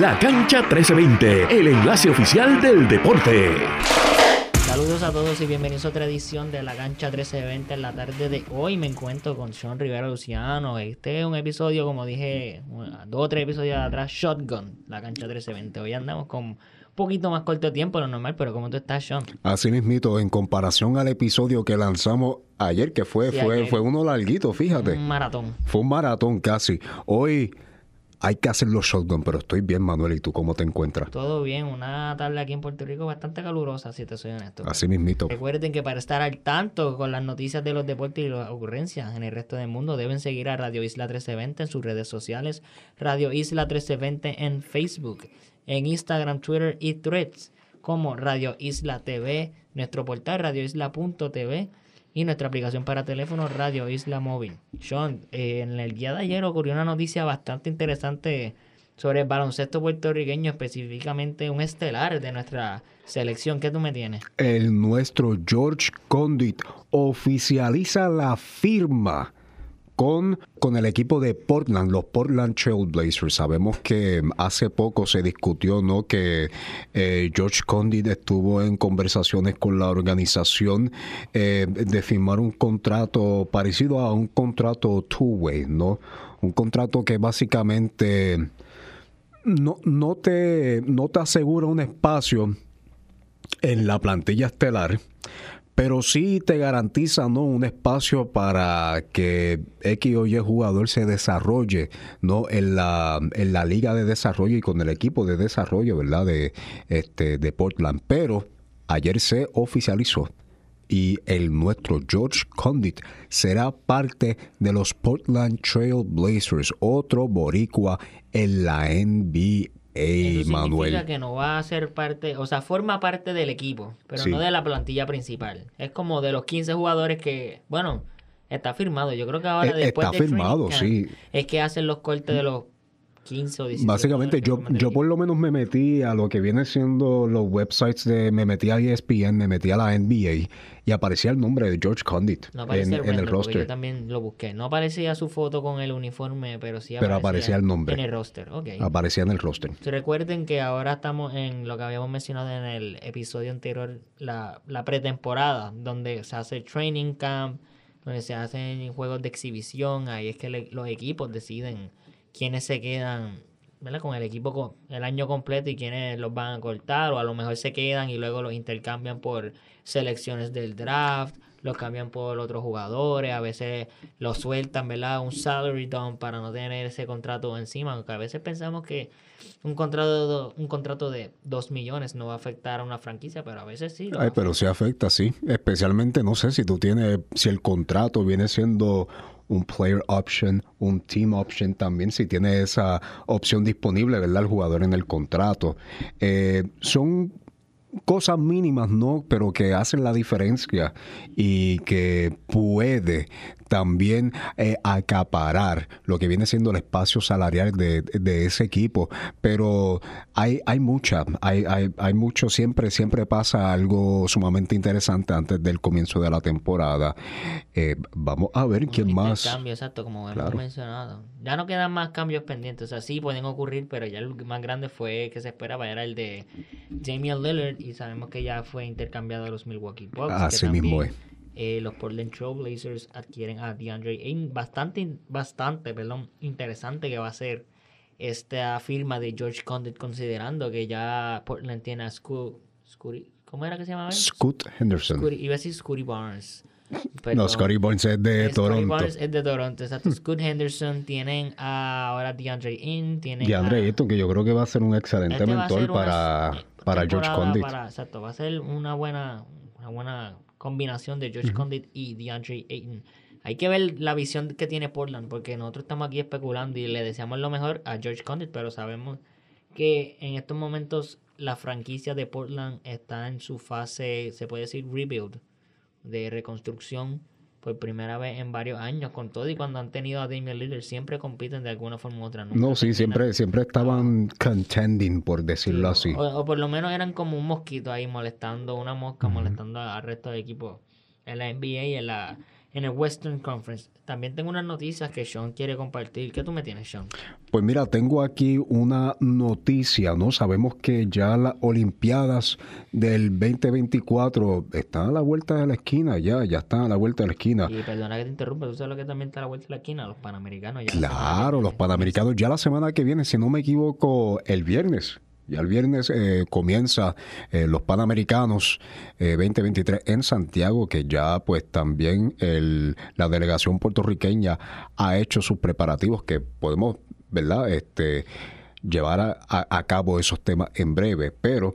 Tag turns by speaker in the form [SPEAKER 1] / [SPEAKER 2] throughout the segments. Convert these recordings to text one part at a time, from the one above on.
[SPEAKER 1] La Cancha 1320, el enlace oficial del deporte.
[SPEAKER 2] Saludos a todos y bienvenidos a otra edición de La Cancha 1320 en la tarde de hoy. Me encuentro con Sean Rivera Luciano. Este es un episodio, como dije, dos o tres episodios atrás, Shotgun, La Cancha 1320. Hoy andamos con un poquito más corto tiempo lo normal, pero ¿cómo tú estás, Sean?
[SPEAKER 3] Así mismito, en comparación al episodio que lanzamos ayer, que fue, fue, fue uno larguito, fíjate.
[SPEAKER 2] Un maratón.
[SPEAKER 3] Fue un maratón casi. Hoy hay que hacer los shotgun, pero estoy bien, Manuel. ¿Y tú cómo te encuentras?
[SPEAKER 2] Todo bien. Una tarde aquí en Puerto Rico bastante calurosa, si te soy honesto.
[SPEAKER 3] Así mismito.
[SPEAKER 2] Recuerden que para estar al tanto con las noticias de los deportes y las ocurrencias en el resto del mundo, deben seguir a Radio Isla 1320 en sus redes sociales, Radio Isla 1320 en Facebook, en Instagram, Twitter y Threads, como Radio Isla TV, nuestro portal radioisla.tv y nuestra aplicación para teléfono Radio Isla Móvil. Sean, eh, en el día de ayer ocurrió una noticia bastante interesante sobre el baloncesto puertorriqueño, específicamente un estelar de nuestra selección. ¿Qué tú me tienes?
[SPEAKER 3] El nuestro George Condit oficializa la firma con, con el equipo de Portland, los Portland Trailblazers. Sabemos que hace poco se discutió ¿no? que eh, George Condit estuvo en conversaciones con la organización eh, de firmar un contrato parecido a un contrato two-way, ¿no? Un contrato que básicamente no, no, te, no te asegura un espacio en la plantilla estelar, pero sí te garantiza ¿no? un espacio para que X o Y jugador se desarrolle ¿no? en, la, en la liga de desarrollo y con el equipo de desarrollo ¿verdad? De, este, de Portland. Pero ayer se oficializó y el nuestro George Condit será parte de los Portland Trail Blazers, otro boricua en la NBA.
[SPEAKER 2] Eso
[SPEAKER 3] Manuel.
[SPEAKER 2] significa que no va a ser parte, o sea, forma parte del equipo, pero
[SPEAKER 3] Sí.
[SPEAKER 2] no de la plantilla principal. Es como de los 15 jugadores que, bueno, está firmado. Yo creo que ahora
[SPEAKER 3] Eh,
[SPEAKER 2] después
[SPEAKER 3] está firmado,
[SPEAKER 2] camp,
[SPEAKER 3] sí.
[SPEAKER 2] Es que hacen los cortes de los 15 o 16.
[SPEAKER 3] Básicamente yo, yo por
[SPEAKER 2] el
[SPEAKER 3] lo menos me metí a lo que viene siendo los websites de, me metí a ESPN, me metí a la NBA y aparecía el nombre de George Condit.
[SPEAKER 2] No
[SPEAKER 3] en,
[SPEAKER 2] aparece
[SPEAKER 3] en el roster.
[SPEAKER 2] Yo también lo busqué. No aparecía su foto con el uniforme, pero sí
[SPEAKER 3] Pero aparecía el nombre.
[SPEAKER 2] En el roster, ok.
[SPEAKER 3] Aparecía en el roster.
[SPEAKER 2] Recuerden que ahora estamos en lo que habíamos mencionado en el episodio anterior, la, la pretemporada, donde se hace training camp, donde se hacen juegos de exhibición, ahí es que le- los equipos deciden quiénes se quedan ¿verdad? con el equipo co- el año completo y quiénes los van a cortar, o a lo mejor se quedan y luego los intercambian por selecciones del draft, los cambian por otros jugadores, a veces los sueltan, ¿verdad? Un salary dump para no tener ese contrato encima, aunque a veces pensamos que un contrato un contrato de 2 millones no va a afectar a una franquicia, pero a veces sí.
[SPEAKER 3] Ay, pero sí afecta, sí. Especialmente, no sé si tú tienes, si el contrato viene siendo un player option, un team option también, si tiene esa opción disponible, ¿verdad? El jugador en el contrato. Eh, son cosas mínimas, ¿no? Pero que hacen la diferencia y que puede también eh, acaparar lo que viene siendo el espacio salarial de, de ese equipo. Pero hay, hay mucha, hay, hay, hay mucho, siempre, siempre pasa algo sumamente interesante antes del comienzo de la temporada. Eh, vamos a ver
[SPEAKER 2] Un
[SPEAKER 3] quién más.
[SPEAKER 2] intercambio, exacto, como hemos mencionado. Ya no quedan más cambios pendientes, o sea, sí pueden ocurrir, pero ya el más grande fue que se esperaba, era el de Damian Lillard, y sabemos que ya fue intercambiado a los Milwaukee Bucks.
[SPEAKER 3] Así mismo
[SPEAKER 2] también, eh, los Portland Trail Blazers adquieren a DeAndre Ayton. Bastante, bastante, perdón, interesante que va a ser esta firma de George Condit, considerando que ya Portland tiene a Scotty- ¿cómo era que se llamaba?
[SPEAKER 3] Scoot Henderson.
[SPEAKER 2] Iba a decir Scotty Barnes.
[SPEAKER 3] no. Scotty Barnes es de
[SPEAKER 2] Scotty
[SPEAKER 3] Toronto.
[SPEAKER 2] Barnes es de Toronto, exacto. Scoot Henderson tienen a, ahora DeAndre In, tienen
[SPEAKER 3] Y Andre
[SPEAKER 2] a-
[SPEAKER 3] Ayton, que yo creo que va a ser un excelente
[SPEAKER 2] este
[SPEAKER 3] mentor para, para George Condit.
[SPEAKER 2] para- exacto, va a ser una buena, una buena combinación de George Condit y DeAndre Ayton. Hay que ver la visión que tiene Portland, porque nosotros estamos aquí especulando y le deseamos lo mejor a George Condit, pero sabemos que en estos momentos la franquicia de Portland está en su fase, se puede decir, rebuild, de reconstrucción por primera vez en varios años con todo y cuando han tenido a Damian Lillard siempre compiten de alguna forma u otra. nunca
[SPEAKER 3] No, sí, siempre, siempre estaban contending, por decirlo así.
[SPEAKER 2] O, o por lo menos eran como un mosquito ahí molestando, una mosca molestando al resto del equipo en la NBA y en la en el Western Conference. También tengo unas noticias que Sean quiere compartir. ¿Qué tú me tienes, Sean?
[SPEAKER 3] Pues mira, tengo aquí una noticia, ¿no? Sabemos que ya las Olimpiadas del 2024 están a la vuelta de la esquina, ya, ya están a la vuelta de la esquina.
[SPEAKER 2] Y perdona que te interrumpa, ¿tú sabes lo que también está a la vuelta de la esquina? Los Panamericanos. Ya
[SPEAKER 3] claro, los Panamericanos ya la semana que viene, si no me equivoco, el viernes. Ya el viernes eh, comienza eh, los Panamericanos 2023 eh, en Santiago, que ya pues también el, la delegación puertorriqueña ha hecho sus preparativos que podemos, ¿verdad? Este llevar a, cabo esos temas en breve, pero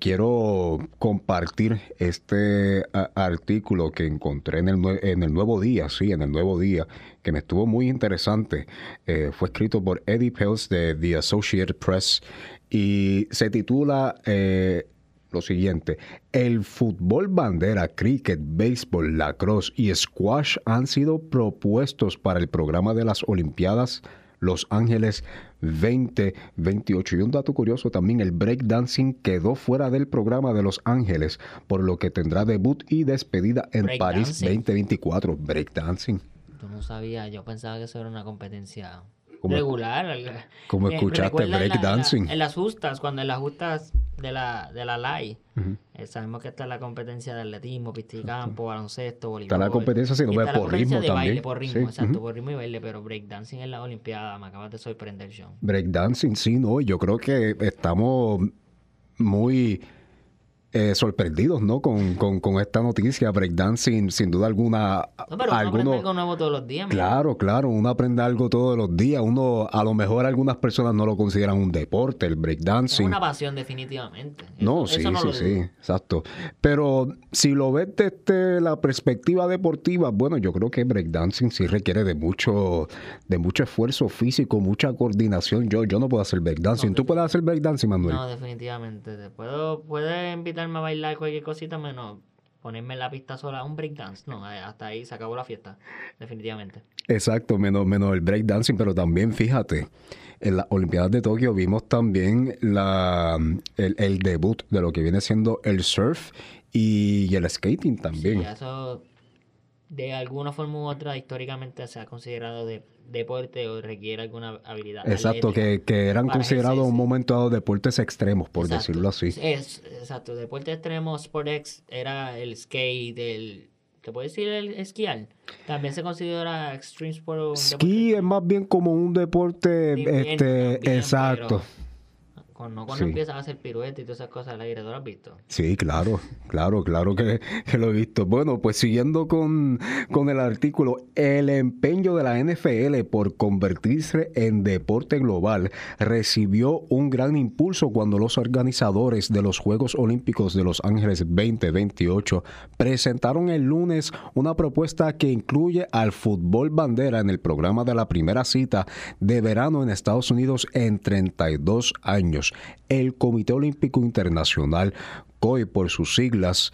[SPEAKER 3] quiero compartir este artículo que encontré en el, en el Nuevo Día, sí, en el Nuevo Día, que me estuvo muy interesante. fue escrito por Eddie Pels de The Associated Press y se titula eh, lo siguiente, el fútbol bandera, cricket, béisbol, lacrosse y squash han sido propuestos para el programa de las Olimpiadas Los Ángeles 2028. Y un dato curioso también, el breakdancing quedó fuera del programa de Los Ángeles, por lo que tendrá debut y despedida en París 2024. Breakdancing.
[SPEAKER 2] Yo no sabía, yo pensaba que eso era una competencia regular.
[SPEAKER 3] Como escuchaste breakdancing.
[SPEAKER 2] En, las justas, cuando en las justas de la, de la LAI, eh, sabemos que está la competencia de atletismo, pisticampo, baloncesto, voleibol.
[SPEAKER 3] Está la competencia, si no ve por ritmo también.
[SPEAKER 2] Baile, por ritmo, exacto, por ritmo y baile, pero breakdancing en la Olimpiada, me acabas de sorprender, John.
[SPEAKER 3] Breakdancing, sí, no, yo creo que estamos muy eh, sorprendidos ¿no? Con, con, esta noticia. Breakdancing, sin duda alguna.
[SPEAKER 2] No, pero uno aprende algo nuevo todos los días.
[SPEAKER 3] Claro, claro, uno aprende algo todos los días. Uno, a lo mejor algunas personas no lo consideran un deporte, el breakdancing. Es
[SPEAKER 2] una pasión, definitivamente.
[SPEAKER 3] no, sí, sí, sí, exacto. Pero si lo ves desde la perspectiva deportiva, bueno, yo creo que breakdancing sí requiere de mucho, de mucho esfuerzo físico, mucha coordinación. Yo, yo no puedo hacer breakdancing. ¿Tú puedes hacer breakdancing, Manuel?
[SPEAKER 2] No, definitivamente. Puedo, puedes invitar a bailar cualquier cosita menos ponerme en la pista sola un breakdance. No, eh, hasta ahí se acabó la fiesta, definitivamente.
[SPEAKER 3] Exacto, menos, menos el breakdancing, pero también fíjate, en las Olimpiadas de Tokio vimos también la, el, debut de lo que viene siendo el surf y, el skating también.
[SPEAKER 2] Sí, eso de alguna forma u otra históricamente se ha considerado de deporte o requiere alguna habilidad.
[SPEAKER 3] Exacto, que, que, eran considerados un momento dado deportes extremos, por decirlo así.
[SPEAKER 2] Es, exacto, deporte extremo, Sportex era el skate, el... ¿Te puedes decir el esquiar? También se considera extreme sport.
[SPEAKER 3] Ski es más bien como un deporte, este, exacto
[SPEAKER 2] cuando empiezas a hacer piruetas y todas esas cosas al aire, ¿tú lo has visto?
[SPEAKER 3] Sí, claro, claro, claro que, lo he visto. Bueno, pues siguiendo con, con el artículo, el empeño de la NFL por convertirse en deporte global recibió un gran impulso cuando los organizadores de los Juegos Olímpicos de Los Ángeles 2028 presentaron el lunes una propuesta que incluye al fútbol bandera en el programa de la primera cita de verano en Estados Unidos en 32 años el Comité Olímpico Internacional COI por sus siglas,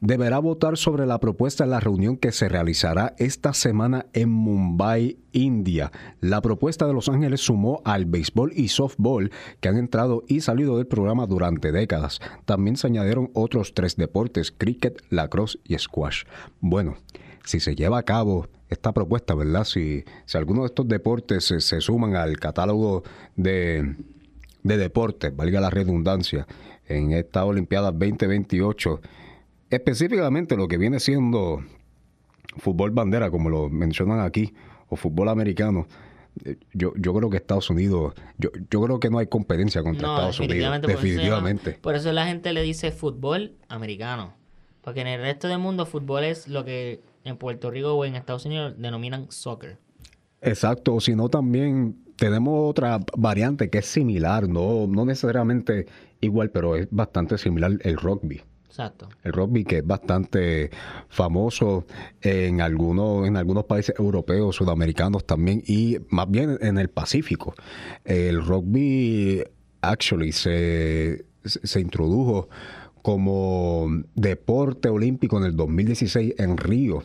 [SPEAKER 3] deberá votar sobre la propuesta en la reunión que se realizará esta semana en Mumbai, India. La propuesta de Los Ángeles sumó al béisbol y softball que han entrado y salido del programa durante décadas. También se añadieron otros tres deportes, cricket, lacrosse y squash. Bueno, si se lleva a cabo esta propuesta, ¿verdad? Si, si alguno de estos deportes se suman al catálogo de de deporte, valga la redundancia, en esta Olimpiada 2028, específicamente lo que viene siendo fútbol bandera, como lo mencionan aquí, o fútbol americano, eh, yo, yo creo que Estados Unidos, yo, yo creo que no hay competencia contra Estados Unidos. Definitivamente.
[SPEAKER 2] por eso la gente le dice fútbol americano. Porque en el resto del mundo fútbol es lo que en Puerto Rico o en Estados Unidos denominan soccer.
[SPEAKER 3] Exacto, o si no también tenemos otra variante que es similar, no, no necesariamente igual, pero es bastante similar el rugby.
[SPEAKER 2] Exacto.
[SPEAKER 3] El rugby que es bastante famoso en algunos, en algunos países europeos, sudamericanos también, y más bien en el Pacífico. El rugby actually se, se introdujo como deporte olímpico en el 2016 en Río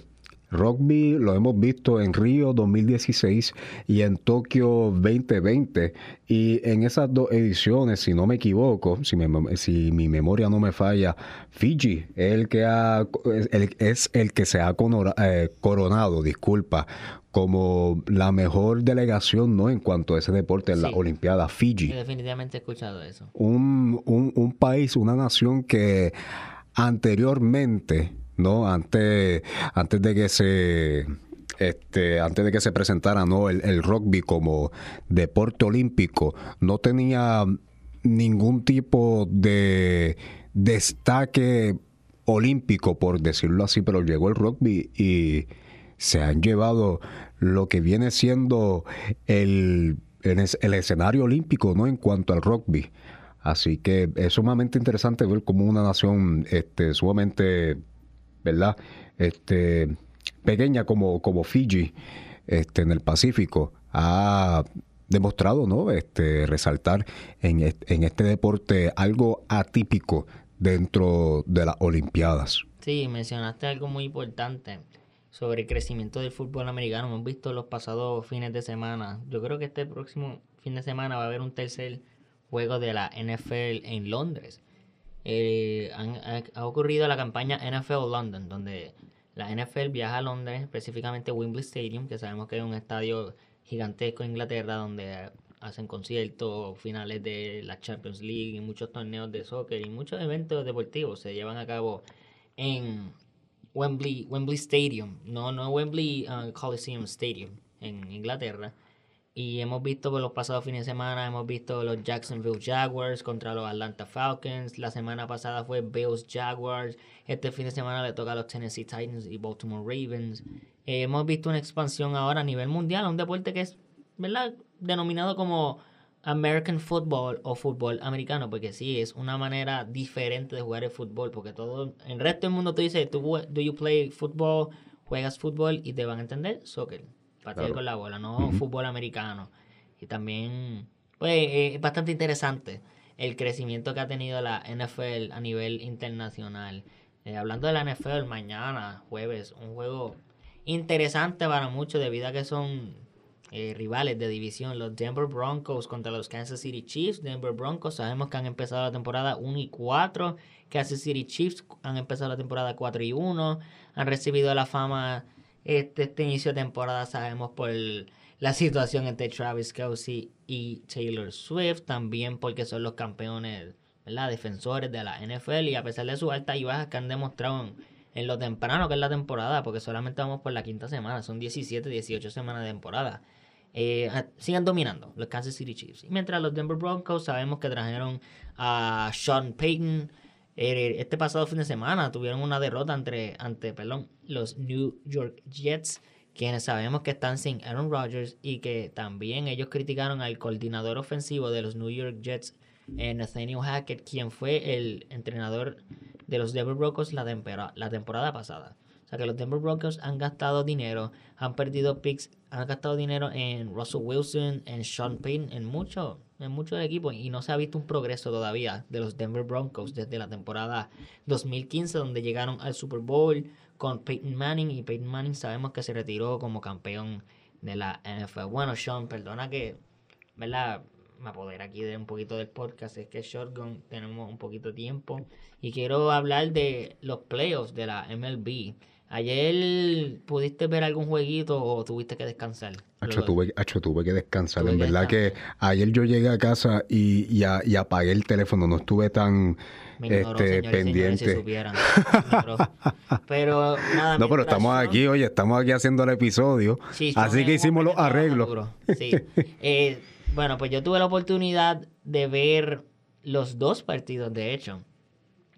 [SPEAKER 3] Rugby lo hemos visto en Río 2016 y en Tokio 2020. Y en esas dos ediciones, si no me equivoco, si, si mi memoria no me falla, Fiji es el que, ha, es el que se ha eh, coronado, disculpa, como la mejor delegación ¿no? en cuanto a ese deporte en la Olimpiada Fiji.
[SPEAKER 2] definitivamente he escuchado eso.
[SPEAKER 3] Un, un, un país, una nación que anteriormente ¿no? Antes, antes de que se este, antes de que se presentara ¿no? el, rugby como deporte olímpico, no tenía ningún tipo de destaque olímpico, por decirlo así, pero llegó el rugby y se han llevado lo que viene siendo el, el escenario olímpico ¿no? en cuanto al rugby. Así que es sumamente interesante ver cómo una nación este, sumamente ¿verdad? Este, pequeña como, como Fiji este, en el Pacífico ha demostrado ¿no? este, resaltar en, en este deporte algo atípico dentro de las Olimpiadas.
[SPEAKER 2] Sí, mencionaste algo muy importante sobre el crecimiento del fútbol americano. Hemos visto los pasados fines de semana. Yo creo que este próximo fin de semana va a haber un tercer juego de la NFL en Londres eh, ha, ocurrido la campaña NFL London, donde la NFL viaja a Londres, específicamente Wembley Stadium, que sabemos que es un estadio gigantesco en Inglaterra, donde hacen conciertos, finales de la Champions League y muchos torneos de soccer y muchos eventos deportivos se llevan a cabo en Wembley, Wembley Stadium, no, no Wembley uh, Coliseum Stadium en Inglaterra. Y hemos visto por los pasados fines de semana, hemos visto los Jacksonville Jaguars contra los Atlanta Falcons. La semana pasada fue Bills Jaguars. Este fin de semana le toca a los Tennessee Titans y Baltimore Ravens. Eh, hemos visto una expansión ahora a nivel mundial, un deporte que es, ¿verdad? Denominado como American Football o fútbol americano, porque sí, es una manera diferente de jugar el fútbol, porque todo, el resto del mundo tú dices, ¿do you play football? Juegas fútbol y te van a entender soccer patear con la bola, no fútbol americano. Y también, pues, eh, es bastante interesante el crecimiento que ha tenido la NFL a nivel internacional. Eh, hablando de la NFL, mañana, jueves, un juego interesante para muchos debido a que son eh, rivales de división. Los Denver Broncos contra los Kansas City Chiefs. Denver Broncos sabemos que han empezado la temporada 1 y 4. Kansas City Chiefs han empezado la temporada 4 y 1. Han recibido la fama este, este inicio de temporada sabemos por la situación entre Travis Kelsey y Taylor Swift, también porque son los campeones, ¿verdad? defensores de la NFL y a pesar de su alta y bajas que han demostrado en, lo temprano que es la temporada, porque solamente vamos por la quinta semana, son 17, 18 semanas de temporada. Eh, siguen dominando los Kansas City Chiefs. Y mientras los Denver Broncos sabemos que trajeron a Sean Payton, este pasado fin de semana tuvieron una derrota entre, ante perdón, los New York Jets, quienes sabemos que están sin Aaron Rodgers y que también ellos criticaron al coordinador ofensivo de los New York Jets, eh, Nathaniel Hackett, quien fue el entrenador de los Denver Broncos la, la temporada pasada. Sea que los Denver Broncos han gastado dinero, han perdido picks, han gastado dinero en Russell Wilson, en Sean Payne, en mucho en muchos equipos y no se ha visto un progreso todavía de los Denver Broncos desde la temporada 2015 donde llegaron al Super Bowl con Peyton Manning y Peyton Manning sabemos que se retiró como campeón de la NFL. Bueno, Sean, perdona que, ¿verdad? Me apodera aquí de un poquito del podcast, es que Shotgun tenemos un poquito de tiempo y quiero hablar de los playoffs de la MLB. ¿Ayer pudiste ver algún jueguito o tuviste que descansar?
[SPEAKER 3] Acho, tuve, tuve que descansar. en verdad que ayer yo llegué a casa y, y, apagué el teléfono. No estuve tan este, pendiente.
[SPEAKER 2] pero nada.
[SPEAKER 3] No, pero estamos aquí, oye, estamos aquí haciendo el episodio. así que hicimos los arreglos.
[SPEAKER 2] Sí. Eh, bueno, pues yo tuve la oportunidad de ver los dos partidos, de hecho.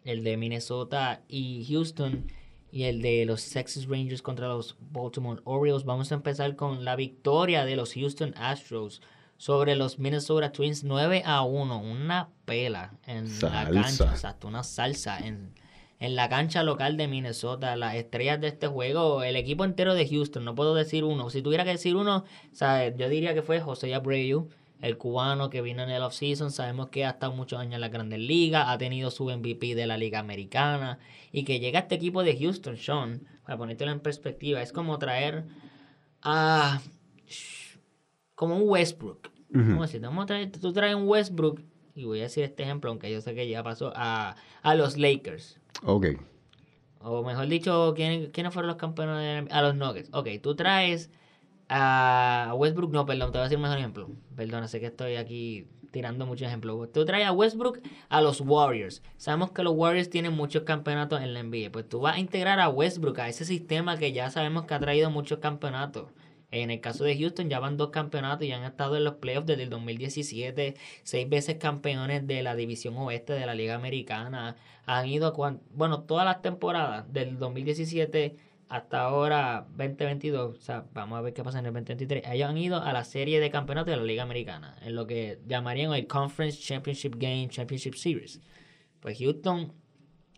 [SPEAKER 2] El de Minnesota y Houston y el de los Texas Rangers contra los Baltimore Orioles. Vamos a empezar con la victoria de los Houston Astros sobre los Minnesota Twins 9 a 1. Una pela en la cancha, exacto, una salsa en, en la cancha local de Minnesota. Las estrellas de este juego, el equipo entero de Houston, no puedo decir uno. Si tuviera que decir uno, yo diría que fue José Abreu, el cubano que vino en el offseason. Sabemos que ha estado muchos años en la Grandes Ligas, ha tenido su MVP de la Liga Americana y que llega a este equipo de Houston, Sean, para ponértelo en perspectiva, es como traer a. como un Westbrook. ¿Cómo decir? Vamos a traer, tú traes un Westbrook, y voy a decir este ejemplo, aunque yo sé que ya pasó, a, a los Lakers.
[SPEAKER 3] Ok.
[SPEAKER 2] O mejor dicho, ¿quiénes, ¿quiénes fueron los campeones? De, a los Nuggets. Ok, tú traes a Westbrook, no, perdón, te voy a decir mejor ejemplo. Perdona, sé que estoy aquí tirando muchos ejemplos. Tú traes a Westbrook a los Warriors. Sabemos que los Warriors tienen muchos campeonatos en la NBA. Pues tú vas a integrar a Westbrook a ese sistema que ya sabemos que ha traído muchos campeonatos. En el caso de Houston ya van dos campeonatos y han estado en los playoffs desde el 2017, seis veces campeones de la división oeste de la Liga Americana. Han ido, bueno, todas las temporadas del 2017 hasta ahora 2022, o sea, vamos a ver qué pasa en el 2023. Ellos han ido a la serie de campeonatos de la Liga Americana, en lo que llamarían el Conference Championship Game, Championship Series. Pues Houston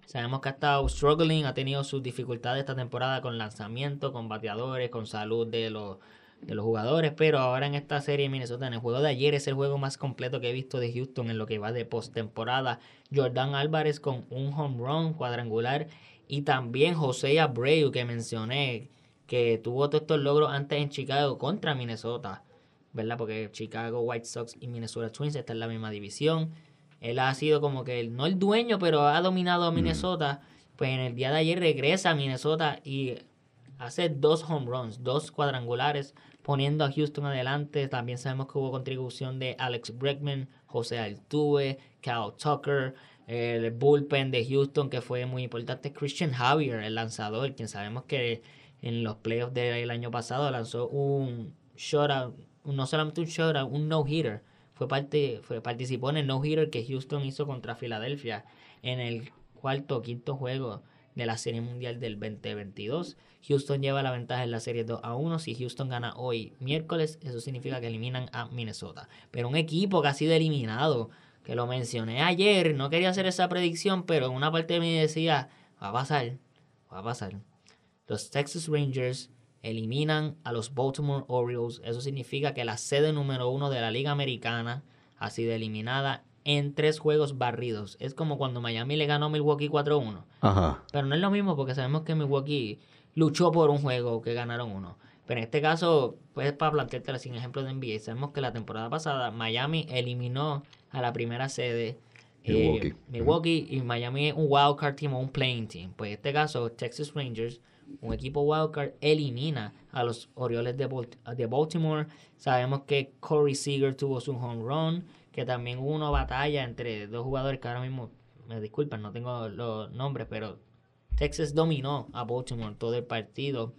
[SPEAKER 2] Sabemos que ha estado struggling, ha tenido sus dificultades esta temporada con lanzamiento, con bateadores, con salud de los, de los jugadores, pero ahora en esta serie de Minnesota, en el juego de ayer, es el juego más completo que he visto de Houston en lo que va de postemporada. Jordan Álvarez con un home run cuadrangular y también José Abreu que mencioné, que tuvo todos estos logros antes en Chicago contra Minnesota, ¿verdad? Porque Chicago White Sox y Minnesota Twins están en la misma división. Él ha sido como que, no el dueño, pero ha dominado a mm. Minnesota. Pues en el día de ayer regresa a Minnesota y hace dos home runs, dos cuadrangulares, poniendo a Houston adelante. También sabemos que hubo contribución de Alex Bregman, José Altuve, Cal Tucker, el bullpen de Houston, que fue muy importante. Christian Javier, el lanzador, quien sabemos que en los playoffs del año pasado lanzó un shutout, no solamente un shutout, un no-hitter fue parte, fue, participó en el no-hitter que Houston hizo contra Filadelfia en el cuarto o quinto juego de la Serie Mundial del 2022. Houston lleva la ventaja en la Serie 2 a 1. Si Houston gana hoy miércoles, eso significa que eliminan a Minnesota. Pero un equipo que ha sido eliminado, que lo mencioné ayer, no quería hacer esa predicción, pero una parte de mí decía, va a pasar, va a pasar. Los Texas Rangers eliminan a los Baltimore Orioles. Eso significa que la sede número uno de la Liga Americana ha sido eliminada en tres juegos barridos. Es como cuando Miami le ganó a Milwaukee 4-1. Pero no es lo mismo porque sabemos que Milwaukee luchó por un juego que ganaron uno. Pero en este caso, pues para plantearte sin ejemplo de NBA, sabemos que la temporada pasada Miami eliminó a la primera sede
[SPEAKER 3] Milwaukee,
[SPEAKER 2] eh, Milwaukee y Miami es un wildcard team o un playing team. Pues en este caso, Texas Rangers un equipo wildcard elimina a los Orioles de, Baltimore. Sabemos que Corey Seager tuvo su home run, que también hubo una batalla entre dos jugadores que ahora mismo, me disculpan, no tengo los nombres, pero Texas dominó a Baltimore todo el partido.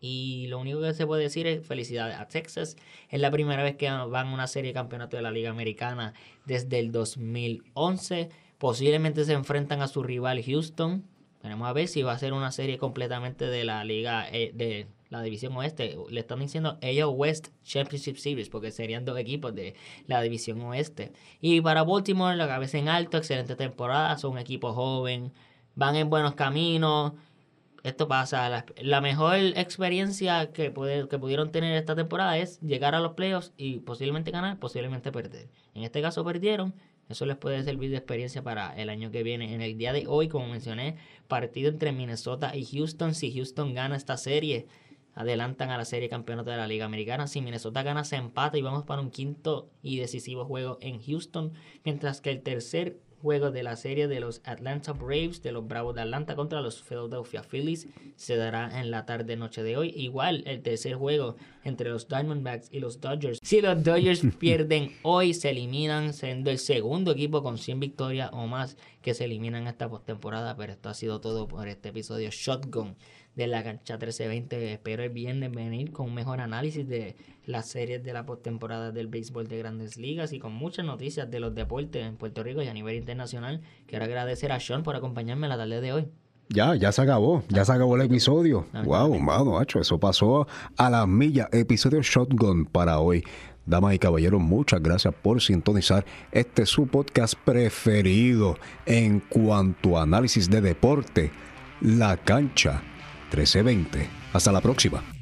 [SPEAKER 2] Y lo único que se puede decir es felicidades a Texas. Es la primera vez que van a una serie de campeonato de la Liga Americana desde el 2011. Posiblemente se enfrentan a su rival Houston Veremos a ver si va a ser una serie completamente de la liga eh, de la división oeste. Le están diciendo ellos West Championship Series porque serían dos equipos de la división oeste. Y para Baltimore la cabeza en alto, excelente temporada, son un equipo joven, van en buenos caminos. Esto pasa, la, mejor experiencia que, que pudieron tener esta temporada es llegar a los playoffs y posiblemente ganar, posiblemente perder. En este caso perdieron, eso les puede servir de experiencia para el año que viene. En el día de hoy, como mencioné, partido entre Minnesota y Houston. Si Houston gana esta serie, adelantan a la serie campeonato de la Liga Americana. Si Minnesota gana, se empata y vamos para un quinto y decisivo juego en Houston. Mientras que el tercer juego de la serie de los Atlanta Braves, de los Bravos de Atlanta contra los Philadelphia Phillies, se dará en la tarde noche de hoy. Igual el tercer juego entre los Diamondbacks y los Dodgers. Si los Dodgers pierden hoy, se eliminan, siendo el segundo equipo con 100 victorias o más que se eliminan esta postemporada. Pero esto ha sido todo por este episodio Shotgun de la cancha 1320. Espero el viernes venir con un mejor análisis de las series de la postemporada del béisbol de grandes ligas y con muchas noticias de los deportes en Puerto Rico y a nivel internacional. Quiero agradecer a Sean por acompañarme la tarde de hoy.
[SPEAKER 3] Ya, ya se acabó, ya se acabó el episodio. Wow, mano, macho, eso pasó a la milla. Episodio Shotgun para hoy. Damas y caballeros, muchas gracias por sintonizar este su podcast preferido en cuanto a análisis de deporte, La Cancha 1320. Hasta la próxima.